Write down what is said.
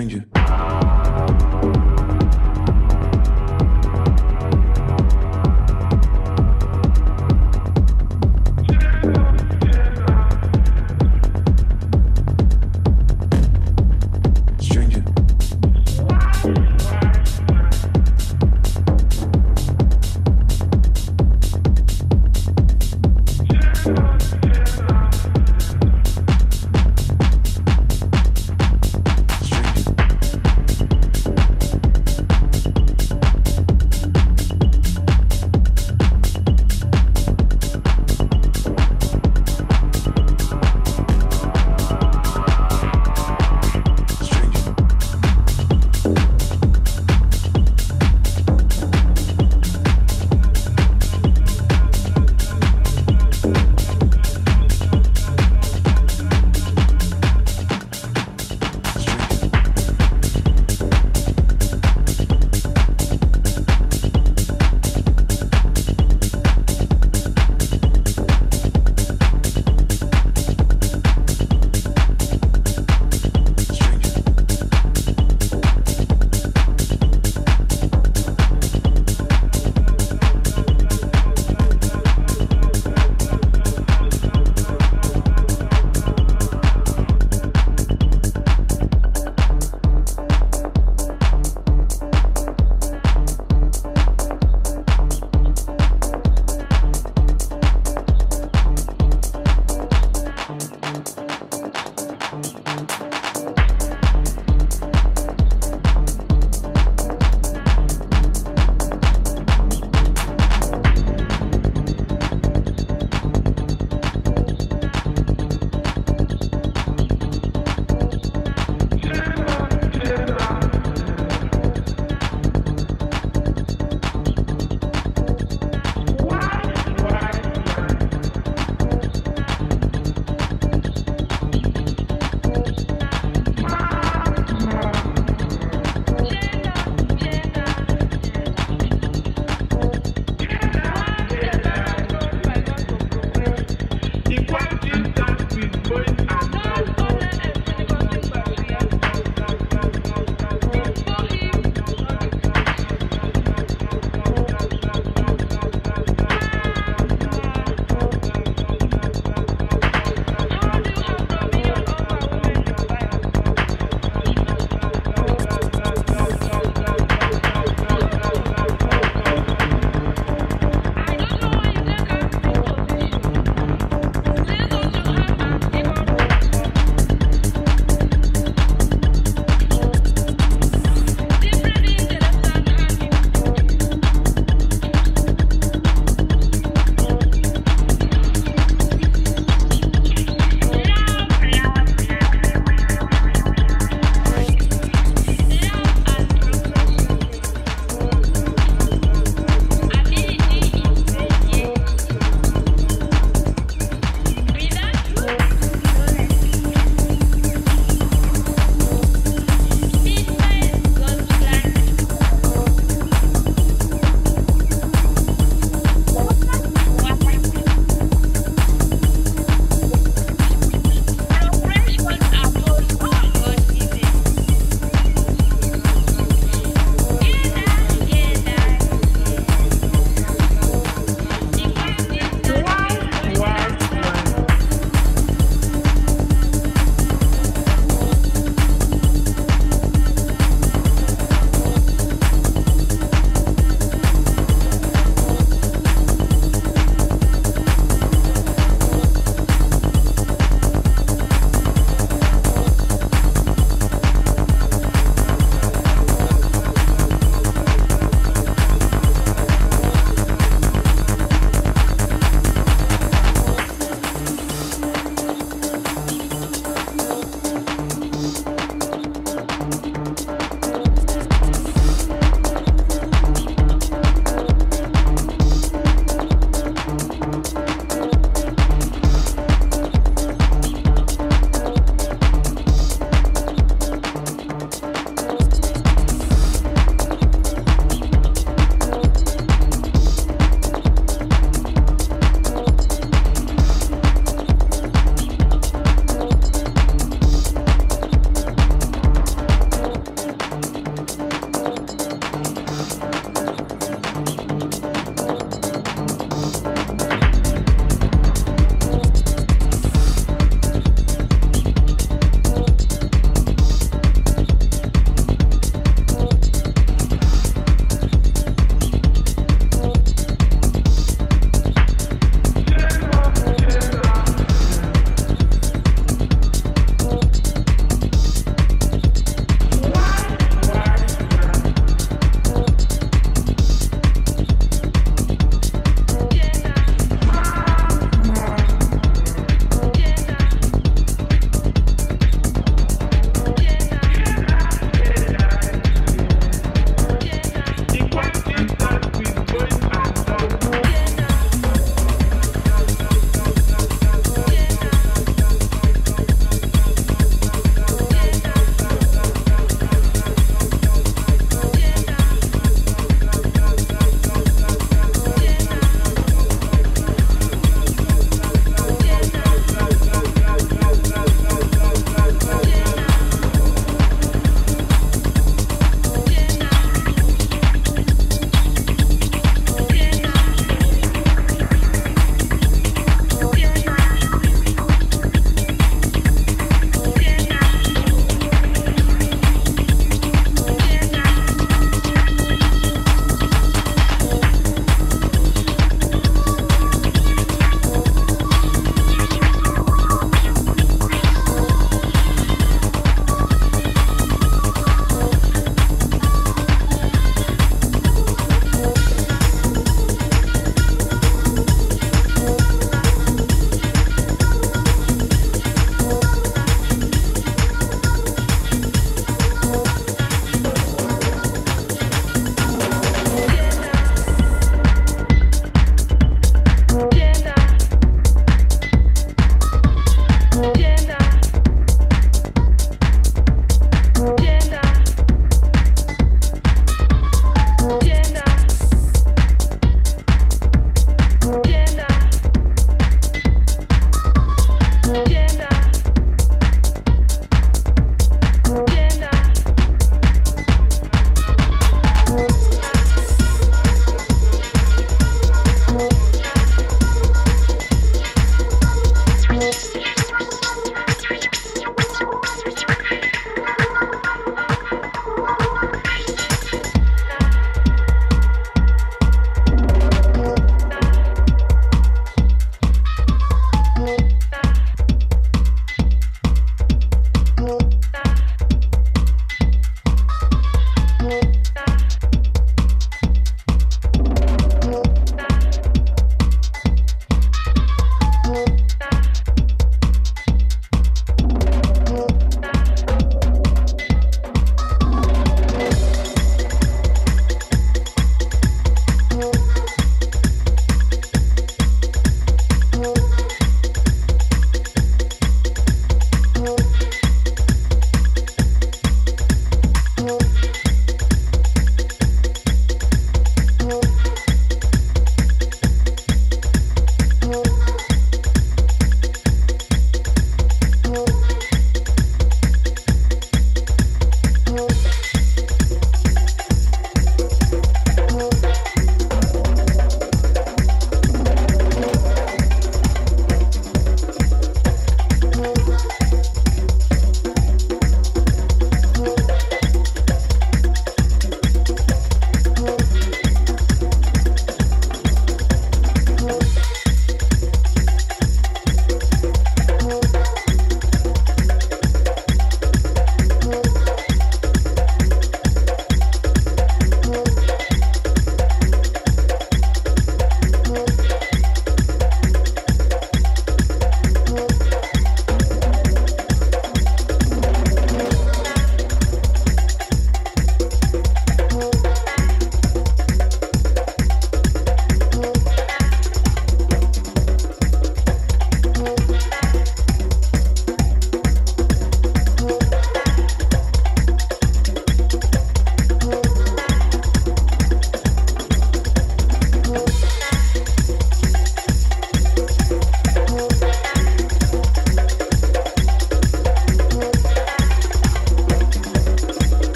stranger.